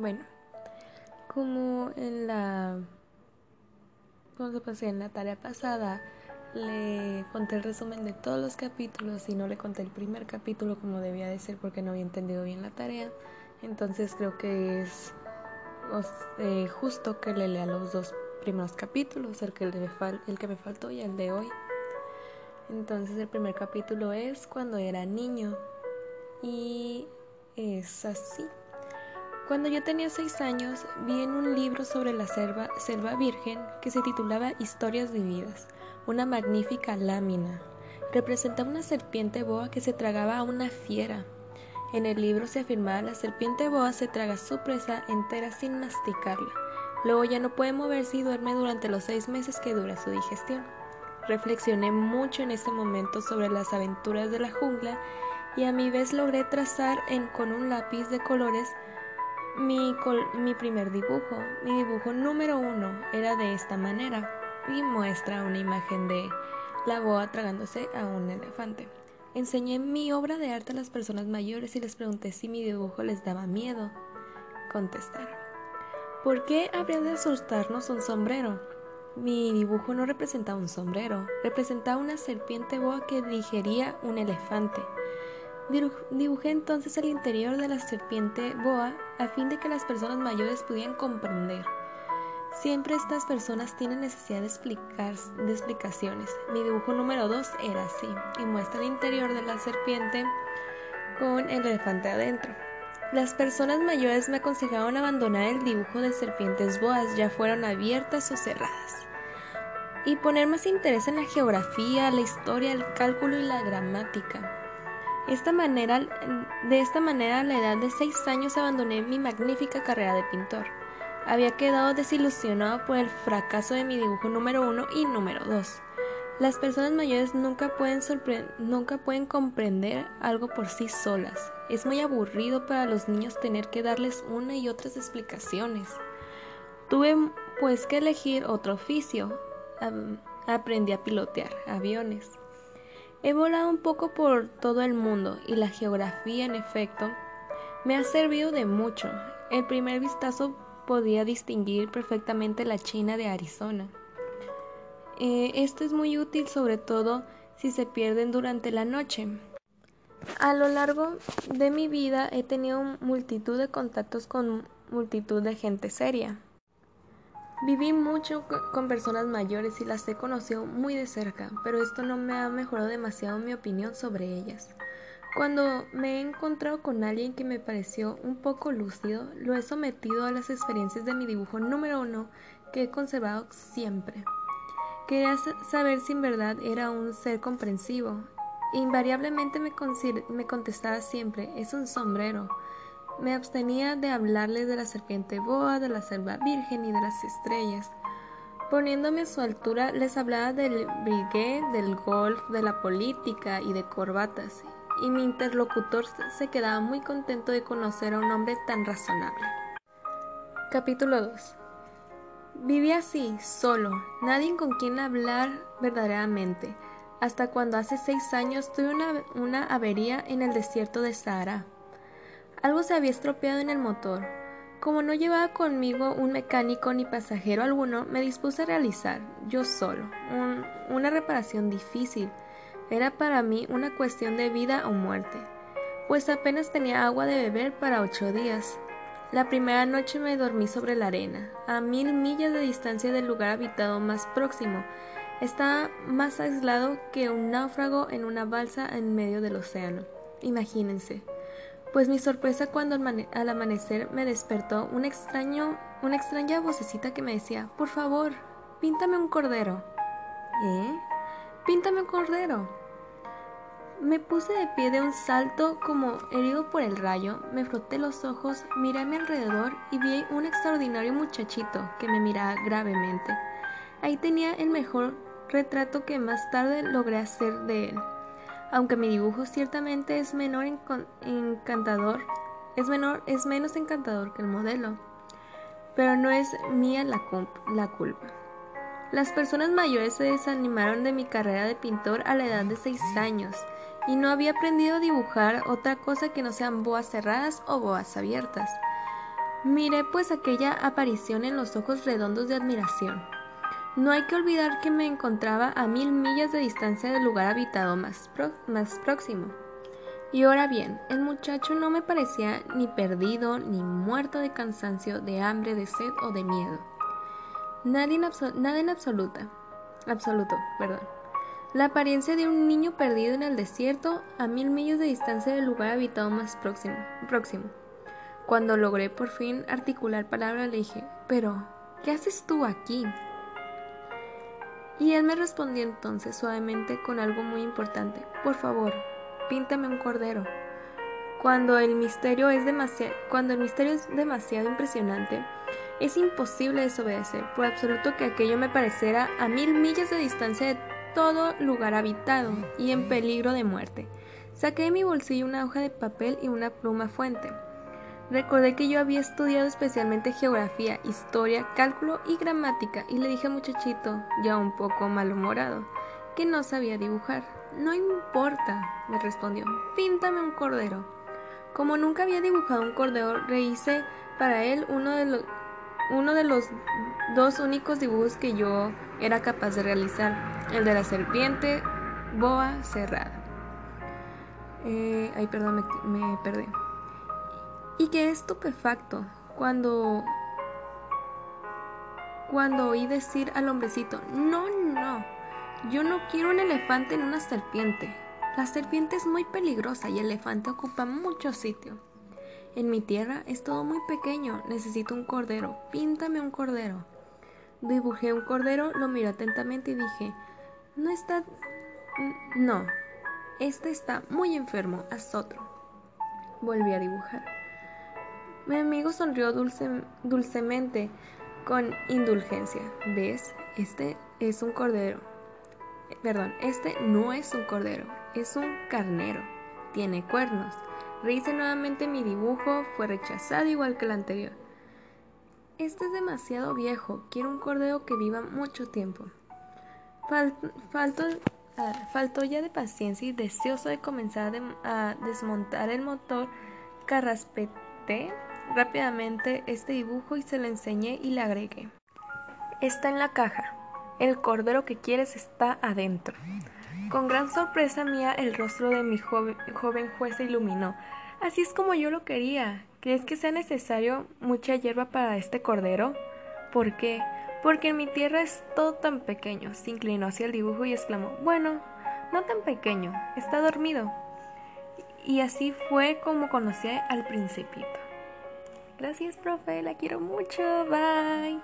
Bueno, como en la. ¿Cómo se pasé? En la tarea pasada le conté el resumen de todos los capítulos y no le conté el primer capítulo como debía de ser porque no había entendido bien la tarea. Entonces creo que es eh, justo que le lea los dos primeros capítulos, el que, el que me faltó y el de hoy. Entonces el primer capítulo es cuando era niño y es así. Cuando yo tenía seis años, vi en un libro sobre la selva, selva virgen que se titulaba Historias vividas, una magnífica lámina. Representaba una serpiente boa que se tragaba a una fiera. En el libro se afirmaba la serpiente boa se traga su presa entera sin masticarla. Luego ya no puede moverse y duerme durante los seis meses que dura su digestión. Reflexioné mucho en ese momento sobre las aventuras de la jungla y a mi vez logré trazar en, con un lápiz de colores mi, mi primer dibujo, mi dibujo número uno, era de esta manera y muestra una imagen de la boa tragándose a un elefante. Enseñé mi obra de arte a las personas mayores y les pregunté si mi dibujo les daba miedo. Contestaron. ¿Por qué habría de asustarnos un sombrero? Mi dibujo no representaba un sombrero, representaba una serpiente boa que digería un elefante. Dibujé entonces el interior de la serpiente boa a fin de que las personas mayores pudieran comprender. Siempre estas personas tienen necesidad de, explicaciones. Mi dibujo número 2 era así y muestra el interior de la serpiente con el elefante adentro. Las personas mayores me aconsejaron abandonar el dibujo de serpientes boas, ya fueron abiertas o cerradas, y poner más interés en la geografía, la historia, el cálculo y la gramática. De esta manera, a la edad de seis años abandoné mi magnífica carrera de pintor. Había quedado desilusionado por el fracaso de mi dibujo número uno y número dos. Las personas mayores nunca pueden, nunca pueden comprender algo por sí solas. Es muy aburrido para los niños tener que darles una y otras explicaciones. Tuve pues que elegir otro oficio. aprendí a pilotear aviones. He volado un poco por todo el mundo y la geografía, en efecto, me ha servido de mucho. El primer vistazo podía distinguir perfectamente la China de Arizona. Eh, esto es muy útil sobre todo si se pierden durante la noche. A lo largo de mi vida he tenido multitud de contactos con multitud de gente seria. Viví mucho con personas mayores y las he conocido muy de cerca, pero esto no me ha mejorado demasiado mi opinión sobre ellas. Cuando me he encontrado con alguien que me pareció un poco lúcido, lo he sometido a las experiencias de mi dibujo número uno que he conservado siempre. Quería saber si en verdad era un ser comprensivo. Invariablemente me, me contestaba siempre, es un sombrero. Me abstenía de hablarles de la serpiente boa, de la selva virgen y de las estrellas. Poniéndome a su altura, les hablaba del briguet, del golf, de la política y de corbatas, y mi interlocutor se quedaba muy contento de conocer a un hombre tan razonable. Capítulo 2 Viví así, solo, nadie con quien hablar verdaderamente, hasta cuando hace seis años tuve una, una avería en el desierto de Sahara. Algo se había estropeado en el motor. Como no llevaba conmigo un mecánico ni pasajero alguno, me dispuse a realizar, yo solo, una reparación difícil. Era para mí una cuestión de vida o muerte, pues apenas tenía agua de beber para ocho días. La primera noche me dormí sobre la arena, a mil millas de distancia del lugar habitado más próximo. Estaba más aislado que un náufrago en una balsa en medio del océano. Imagínense pues mi sorpresa cuando al amanecer me despertó un extraño, una extraña vocecita que me decía, por favor, píntame un cordero. ¿Eh? Píntame un cordero. Me puse de pie de un salto como herido por el rayo, me froté los ojos, miré a mi alrededor y vi un extraordinario muchachito que me miraba gravemente. Ahí tenía el mejor retrato que más tarde logré hacer de él aunque mi dibujo ciertamente es menor encantador, es menor, es menos encantador que el modelo, pero no es mía la, la culpa. Las personas mayores se desanimaron de mi carrera de pintor a la edad de 6 años y no había aprendido a dibujar otra cosa que no sean boas cerradas o boas abiertas. Miré pues aquella aparición en los ojos redondos de admiración. No hay que olvidar que me encontraba a mil millas de distancia del lugar habitado más, próximo. Y ahora bien, el muchacho no me parecía ni perdido, ni muerto de cansancio, de hambre, de sed o de miedo. Nada en absoluta, absoluto, perdón. La apariencia de un niño perdido en el desierto a mil millas de distancia del lugar habitado más próximo. próximo. Cuando logré por fin articular palabra le dije, pero, ¿qué haces tú aquí? Y él me respondió entonces suavemente con algo muy importante. Por favor, píntame un cordero. Cuando el misterio es demasiado, cuando el misterio es demasiado impresionante, es imposible desobedecer, por absoluto que aquello me pareciera a mil millas de distancia de todo lugar habitado y en peligro de muerte. Saqué de mi bolsillo una hoja de papel y una pluma fuente. Recordé que yo había estudiado especialmente geografía, historia, cálculo y gramática y le dije al muchachito, ya un poco malhumorado, que no sabía dibujar. No importa, me respondió, píntame un cordero. Como nunca había dibujado un cordero, rehice para él uno de los, uno de los dos únicos dibujos que yo era capaz de realizar, el de la serpiente boa cerrada. Eh, ay, perdón, me, me perdí y quedé estupefacto cuando cuando oí decir al hombrecito, no, no, yo no quiero un elefante en una serpiente. La serpiente es muy peligrosa y el elefante ocupa mucho sitio. En mi tierra es todo muy pequeño, necesito un cordero, píntame un cordero. Dibujé un cordero, lo miré atentamente y dije, no está... No, este está muy enfermo, haz otro. Volví a dibujar. Mi amigo sonrió dulcemente, con indulgencia. ¿Ves? Este es un cordero. Perdón, este no es un cordero, es un carnero. Tiene cuernos. Rehice nuevamente mi dibujo, fue rechazado igual que el anterior. Este es demasiado viejo, quiero un cordero que viva mucho tiempo. faltó, ah, faltó ya de paciencia y deseoso de comenzar a desmontar el motor, carraspeté rápidamente este dibujo y se lo enseñé y le agregué. Está en la caja. El cordero que quieres está adentro. Con gran sorpresa mía el rostro de mi joven, joven juez se iluminó. Así es como yo lo quería. ¿Crees que sea necesario mucha hierba para este cordero? ¿Por qué? Porque en mi tierra es todo tan pequeño. Se inclinó hacia el dibujo y exclamó, bueno, no tan pequeño, está dormido. Y así fue como conocí al principito. Gracias, profe, la quiero mucho. Bye.